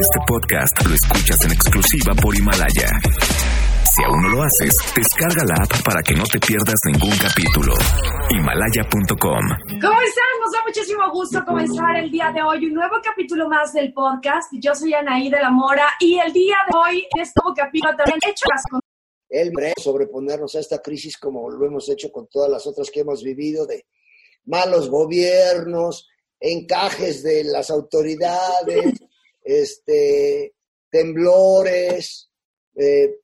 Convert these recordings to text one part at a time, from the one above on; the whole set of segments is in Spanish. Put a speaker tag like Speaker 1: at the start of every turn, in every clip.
Speaker 1: Este podcast lo escuchas en exclusiva por Himalaya. Si aún no lo haces, descarga la app para que no te pierdas ningún capítulo. Himalaya.com.
Speaker 2: ¿Cómo están? Nos da muchísimo gusto comenzar el día de hoy un nuevo capítulo más del podcast. Yo soy Anaí de la Mora y el día de hoy este nuevo capítulo también hecho con
Speaker 3: el sobreponernos a esta crisis como lo hemos hecho con todas las otras que hemos vivido de malos gobiernos, encajes de las autoridades, este, temblores, eh,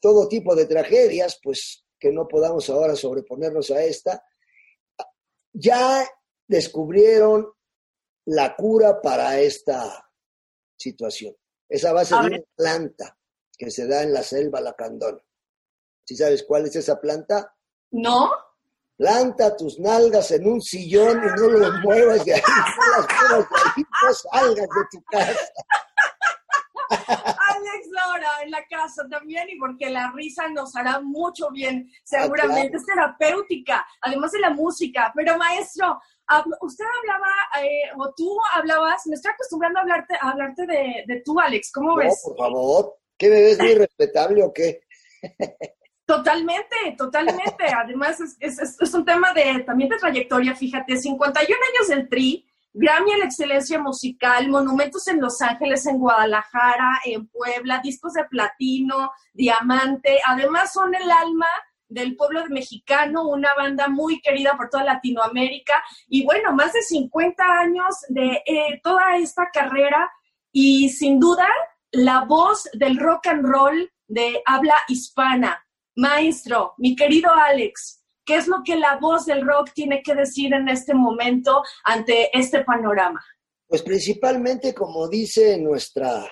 Speaker 3: todo tipo de tragedias, pues que no podamos ahora sobreponernos a esta. Ya descubrieron la cura para esta situación. Esa base de una planta que se da en la selva lacandona. ¿Sí sabes cuál es esa planta?
Speaker 2: No.
Speaker 3: Planta tus nalgas en un sillón y no los muevas de ahí, no las muevas de ahí, no salgas de tu casa.
Speaker 2: Alex Laura en la casa también y porque la risa nos hará mucho bien, seguramente es terapéutica, además de la música. Pero maestro, usted hablaba eh, o tú hablabas, me estoy acostumbrando a hablarte, a hablarte de, de tú, Alex, ¿cómo ves?
Speaker 3: por favor, ¿qué me ves muy respetable o qué?
Speaker 2: Totalmente, totalmente. Además, es, es, es, un tema de también de trayectoria, fíjate, 51 años del TRI, Grammy en la excelencia musical, monumentos en Los Ángeles, en Guadalajara, en Puebla, discos de platino, diamante. Además, son el alma del pueblo mexicano, una banda muy querida por toda Latinoamérica. Y bueno, más de 50 años de eh, toda esta carrera y sin duda la voz del rock and roll de habla hispana. Maestro, mi querido Alex, ¿Qué es lo que la voz del rock tiene que decir en este momento ante este panorama?
Speaker 3: Pues principalmente, como dice nuestra,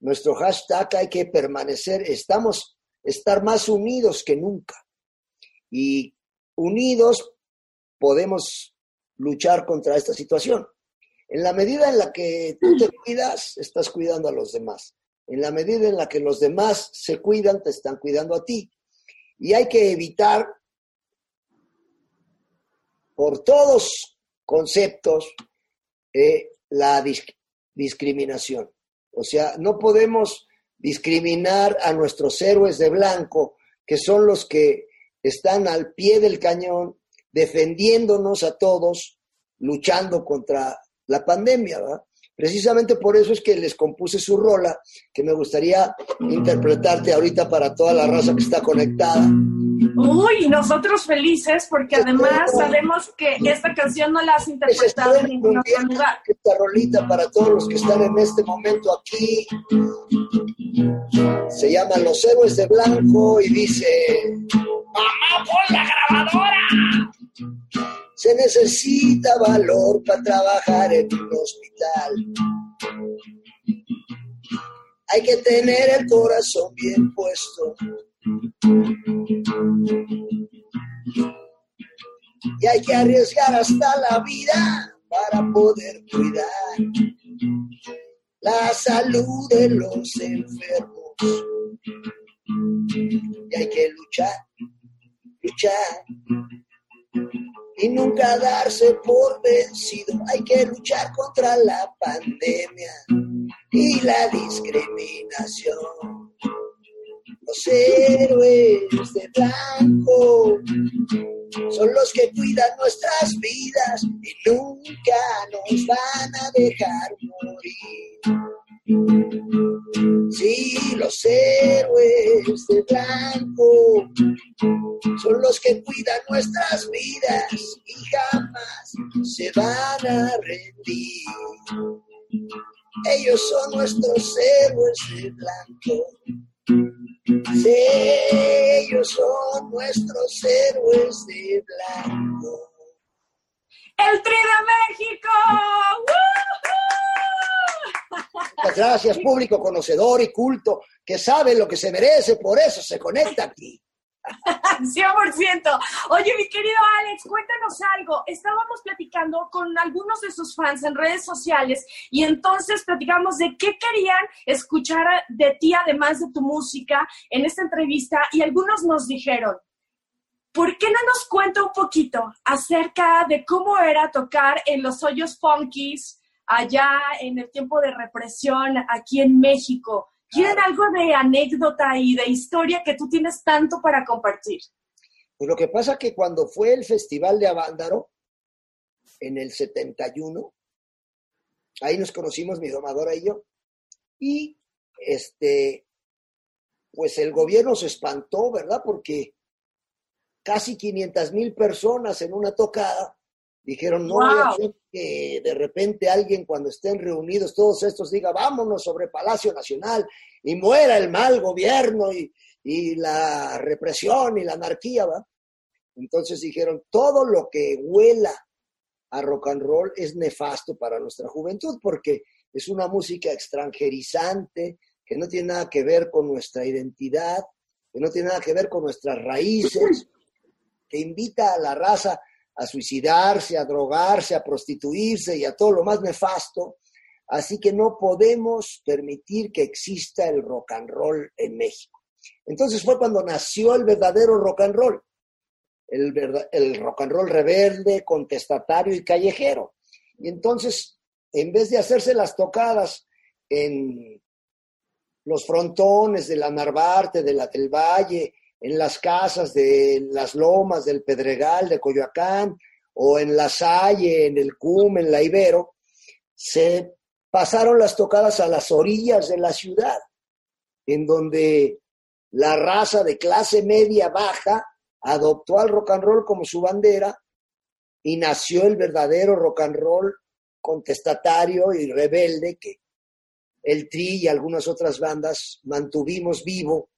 Speaker 3: nuestro hashtag, hay que permanecer, estamos, estar más unidos que nunca. Y unidos podemos luchar contra esta situación. En la medida en la que tú te cuidas, estás cuidando a los demás. En la medida en la que los demás se cuidan, te están cuidando a ti y hay que evitar por todos conceptos eh, la discriminación. O sea, no podemos discriminar a nuestros héroes de blanco, que son los que están al pie del cañón, defendiéndonos a todos, luchando contra la pandemia. ¿verdad? Precisamente por eso es que les compuse su rola, que me gustaría interpretarte ahorita para toda la raza que está conectada.
Speaker 2: Uy, nosotros felices porque además sabemos que esta canción no la has interpretado en ningún otro lugar.
Speaker 3: Esta rolita para todos los que están en este momento aquí. Se llama Los Héroes de Blanco y dice... ¡Mamá, pon la grabadora! Se necesita valor para trabajar en un hospital. Hay que tener el corazón bien puesto. Y hay que arriesgar hasta la vida para poder cuidar la salud de los enfermos. Y hay que luchar, luchar y nunca darse por vencido. Hay que luchar contra la pandemia y la discriminación. Los héroes de blanco son los que cuidan nuestras vidas y nunca nos van a dejar morir. Sí, los héroes de blanco son los que cuidan nuestras vidas y jamás se van a rendir. Ellos son nuestros héroes de blanco. Sí, ellos son nuestros héroes de blanco.
Speaker 2: El Tri de México.
Speaker 3: Muchas gracias, público conocedor y culto, que sabe lo que se merece, por eso se conecta aquí.
Speaker 2: 100%. Oye, mi querido Alex, cuéntanos algo. Estábamos platicando con algunos de sus fans en redes sociales y entonces platicamos de qué querían escuchar de ti, además de tu música, en esta entrevista y algunos nos dijeron, ¿por qué no nos cuenta un poquito acerca de cómo era tocar en los hoyos funkies? Allá en el tiempo de represión aquí en México. ¿Quieren algo de anécdota y de historia que tú tienes tanto para compartir?
Speaker 3: Pues lo que pasa que cuando fue el Festival de Avándaro, en el 71, ahí nos conocimos mi domadora y yo, y este, pues el gobierno se espantó, ¿verdad? Porque casi 500 mil personas en una tocada dijeron, no voy que de repente alguien cuando estén reunidos todos estos diga, vámonos sobre Palacio Nacional y muera el mal gobierno y, y la represión y la anarquía, ¿va? Entonces dijeron, todo lo que huela a rock and roll es nefasto para nuestra juventud porque es una música extranjerizante que no tiene nada que ver con nuestra identidad, que no tiene nada que ver con nuestras raíces, que invita a la raza a suicidarse, a drogarse, a prostituirse y a todo lo más nefasto. Así que no podemos permitir que exista el rock and roll en México. Entonces fue cuando nació el verdadero rock and roll el, rock and roll rebelde, contestatario y callejero. Y entonces, en vez de hacerse las tocadas en los frontones de la Narvarte, de la del Valle, en las casas de las Lomas, del Pedregal, de Coyoacán, o en la Salle, en el CUM, en la Ibero, se pasaron las tocadas a las orillas de la ciudad, en donde la raza de clase media baja adoptó al rock and roll como su bandera y nació el verdadero rock and roll contestatario y rebelde que el Tri y algunas otras bandas mantuvimos vivo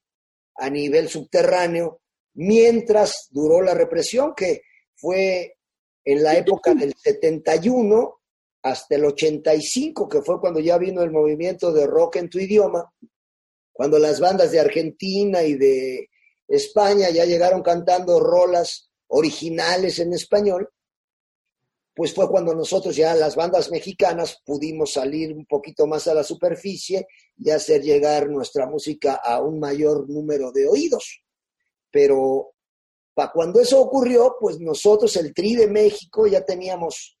Speaker 3: a nivel subterráneo mientras duró la represión, que fue en la época del 71 hasta el 85, que fue cuando ya vino el movimiento de rock en tu idioma, cuando las bandas de Argentina y de España ya llegaron cantando rolas originales en español, pues fue cuando nosotros ya las bandas mexicanas pudimos salir un poquito más a la superficie y hacer llegar nuestra música a un mayor número de oídos. Pero para cuando eso ocurrió, pues nosotros, el Tri de México, ya teníamos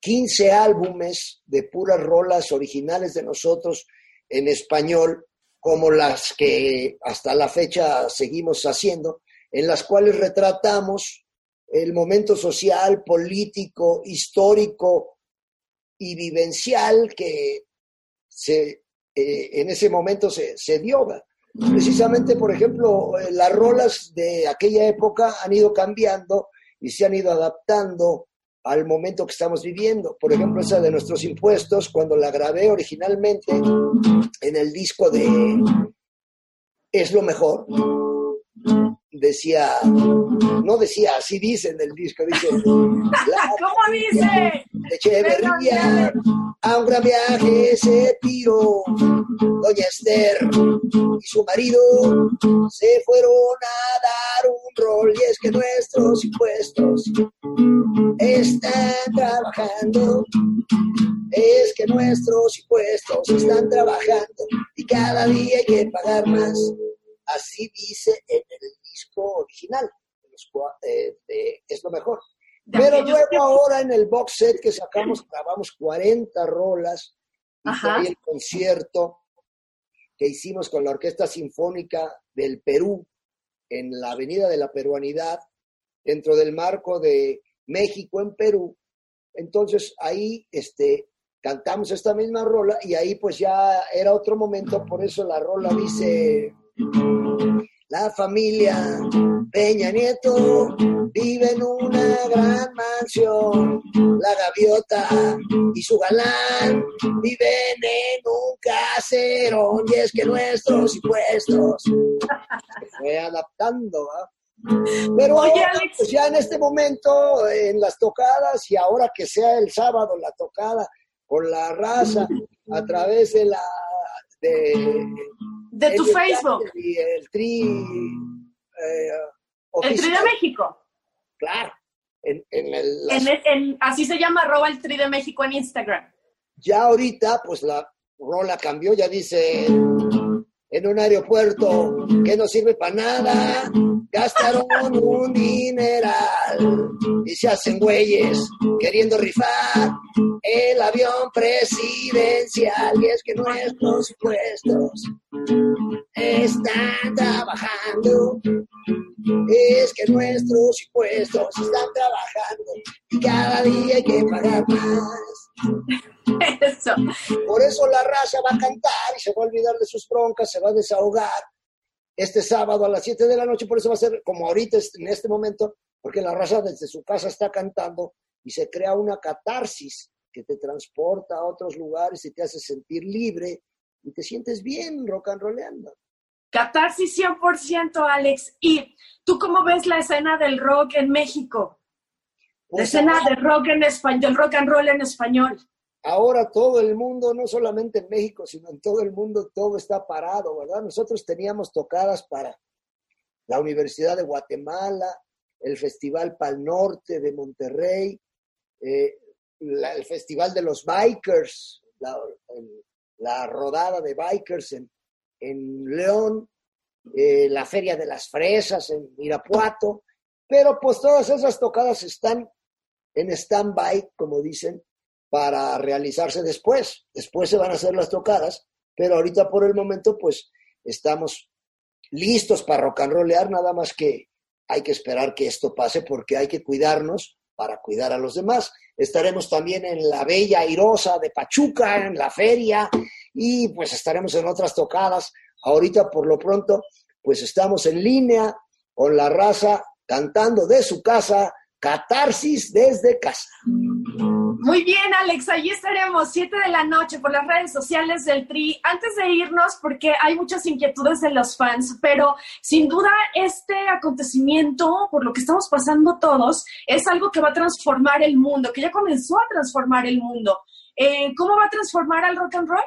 Speaker 3: 15 álbumes de puras rolas originales de nosotros en español como las que hasta la fecha seguimos haciendo, en las cuales retratamos el momento social, político, histórico y vivencial que se, eh, en ese momento se, se dio. Precisamente, por ejemplo, eh, las rolas de aquella época han ido cambiando y se han ido adaptando al momento que estamos viviendo. Por ejemplo, esa de nuestros impuestos, cuando la grabé originalmente en el disco de Es lo mejor, decía, no decía, así dice en el disco, dice,
Speaker 2: ¿cómo dice?
Speaker 3: De Echeverría, a un gran viaje se tiró Doña Esther y su marido se fueron a dar un rol y es que nuestros impuestos están trabajando, es que nuestros impuestos están trabajando y cada día hay que pagar más. Así dice en el disco original, es lo mejor. Pero luego ahora en el box set que sacamos, grabamos 40 rolas y el concierto que hicimos con la Orquesta Sinfónica del Perú en la Avenida de la Peruanidad, dentro del marco de México en Perú. Entonces ahí este, cantamos esta misma rola y ahí pues ya era otro momento, por eso la rola dice la familia Peña Nieto vive en una gran mansión. La gaviota y su galán viven en un caserón. Y es que nuestros impuestos se fue adaptando. Pero pues ya en este momento, en las tocadas, y ahora que sea el sábado la tocada con la raza a través de la de
Speaker 2: de tu Facebook.
Speaker 3: el Tri.
Speaker 2: Eh, el Tri de México.
Speaker 3: Claro. En,
Speaker 2: el, así se llama arroba el Tri de México en Instagram.
Speaker 3: Ya ahorita, pues la rola cambió, ya dice en un aeropuerto que no sirve para nada. Gastaron un dineral y se hacen güeyes queriendo rifar el avión presidencial. Y es que nuestros puestos están trabajando. Es que nuestros impuestos están trabajando y cada día hay que pagar más. Por eso la raza va a cantar y se va a olvidar de sus broncas, se va a desahogar este sábado a las 7 de la noche, por eso va a ser como ahorita en este momento, porque la raza desde su casa está cantando y se crea una catarsis que te transporta a otros lugares y te hace sentir libre y te sientes bien rock and rollando.
Speaker 2: Catarsis 100%, Alex. ¿Y tú cómo ves la escena del rock en México? la pues escena del rock en español, del rock and roll en español.
Speaker 3: Ahora todo el mundo, no solamente en México, sino en todo el mundo, todo está parado, ¿verdad? Nosotros teníamos tocadas para la Universidad de Guatemala, el Festival Pal Norte de Monterrey, eh, el Festival de los Bikers, la, rodada de Bikers en, León, eh, la Feria de las Fresas en Irapuato, pero pues todas esas tocadas están en stand-by, como dicen, para realizarse después. Después se van a hacer las tocadas, pero ahorita por el momento pues estamos listos para rock and rollear, nada más que hay que esperar que esto pase porque hay que cuidarnos para cuidar a los demás. Estaremos también en la Bella Airosa de Pachuca, en la feria, y pues estaremos en otras tocadas. Ahorita por lo pronto, pues estamos en línea con la raza cantando de su casa, catarsis desde casa.
Speaker 2: Muy bien, Alex, allí estaremos, 7 de la noche, por las redes sociales del Tri. Antes de irnos, porque hay muchas inquietudes de los fans, pero sin duda este acontecimiento, por lo que estamos pasando todos, es algo que va a transformar el mundo, que ya comenzó a transformar el mundo. Eh, ¿Cómo va a transformar al rock and roll?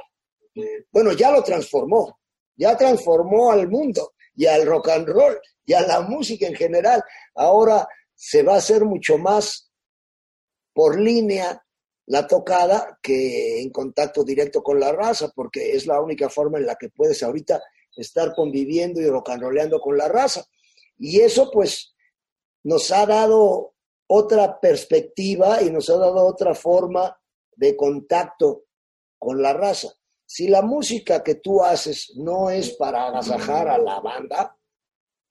Speaker 3: Bueno, ya lo transformó, ya transformó al mundo y al rock and roll y a la música en general. Ahora se va a hacer mucho más por línea la tocada que en contacto directo con la raza, porque es la única forma en la que puedes ahorita estar conviviendo y rocanroleando con la raza. Y eso pues nos ha dado otra perspectiva y nos ha dado otra forma de contacto con la raza. Si la música que tú haces no es para agasajar a la banda,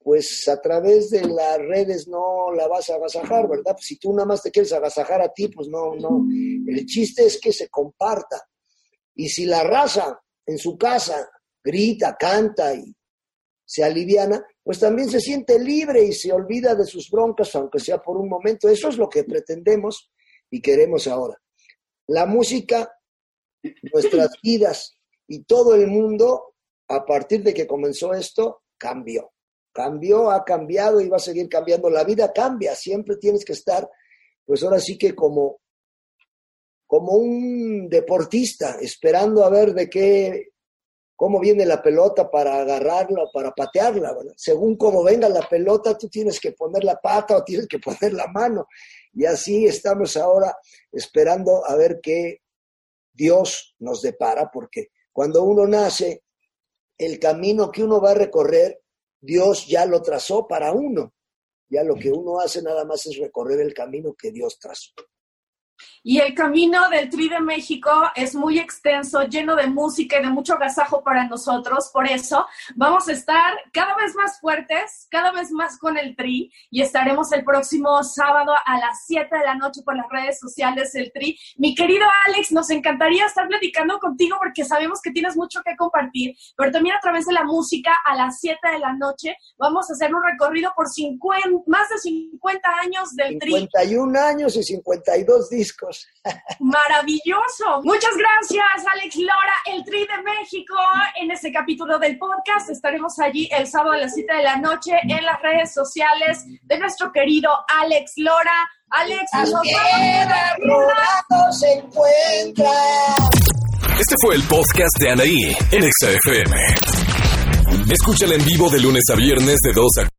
Speaker 3: pues a través de las redes no la vas a agasajar, ¿verdad? Pues si tú nada más te quieres agasajar a ti, pues no, no. El chiste es que se comparta. Y si la raza en su casa grita, canta y se aliviana, pues también se siente libre y se olvida de sus broncas, aunque sea por un momento. Eso es lo que pretendemos y queremos ahora. La música, nuestras vidas y todo el mundo, a partir de que comenzó esto, cambió cambió, ha cambiado y va a seguir cambiando. La vida cambia, siempre tienes que estar, pues ahora sí que como, como un deportista, esperando a ver de qué, cómo viene la pelota para agarrarla, para patearla, Según cómo venga la pelota, tú tienes que poner la pata o tienes que poner la mano. Y así estamos ahora esperando a ver qué Dios nos depara, porque cuando uno nace, el camino que uno va a recorrer Dios ya lo trazó para uno. Ya lo que uno hace nada más es recorrer el camino que Dios trazó.
Speaker 2: Y el camino del Tri de México es muy extenso, lleno de música y de mucho agasajo para nosotros. Por eso vamos a estar cada vez más fuertes, cada vez más con el Tri y estaremos el próximo sábado a las 7 de la noche por las redes sociales del Tri. Mi querido Alex, nos encantaría estar platicando contigo porque sabemos que tienes mucho que compartir, pero también a través de la música a las 7 de la noche vamos a hacer un recorrido por 50, más de 50 años del Tri.
Speaker 3: 51 años y 52 discos.
Speaker 2: Maravilloso. Muchas gracias, Alex Lora, el Tri de México, en este capítulo del podcast. Estaremos allí el sábado a las 7 de la noche en las redes sociales de nuestro querido Alex Lora. Alex,
Speaker 3: se encuentra.
Speaker 1: Este fue el podcast de Anaí en XFM. Escúchala en vivo de lunes a viernes de 2 a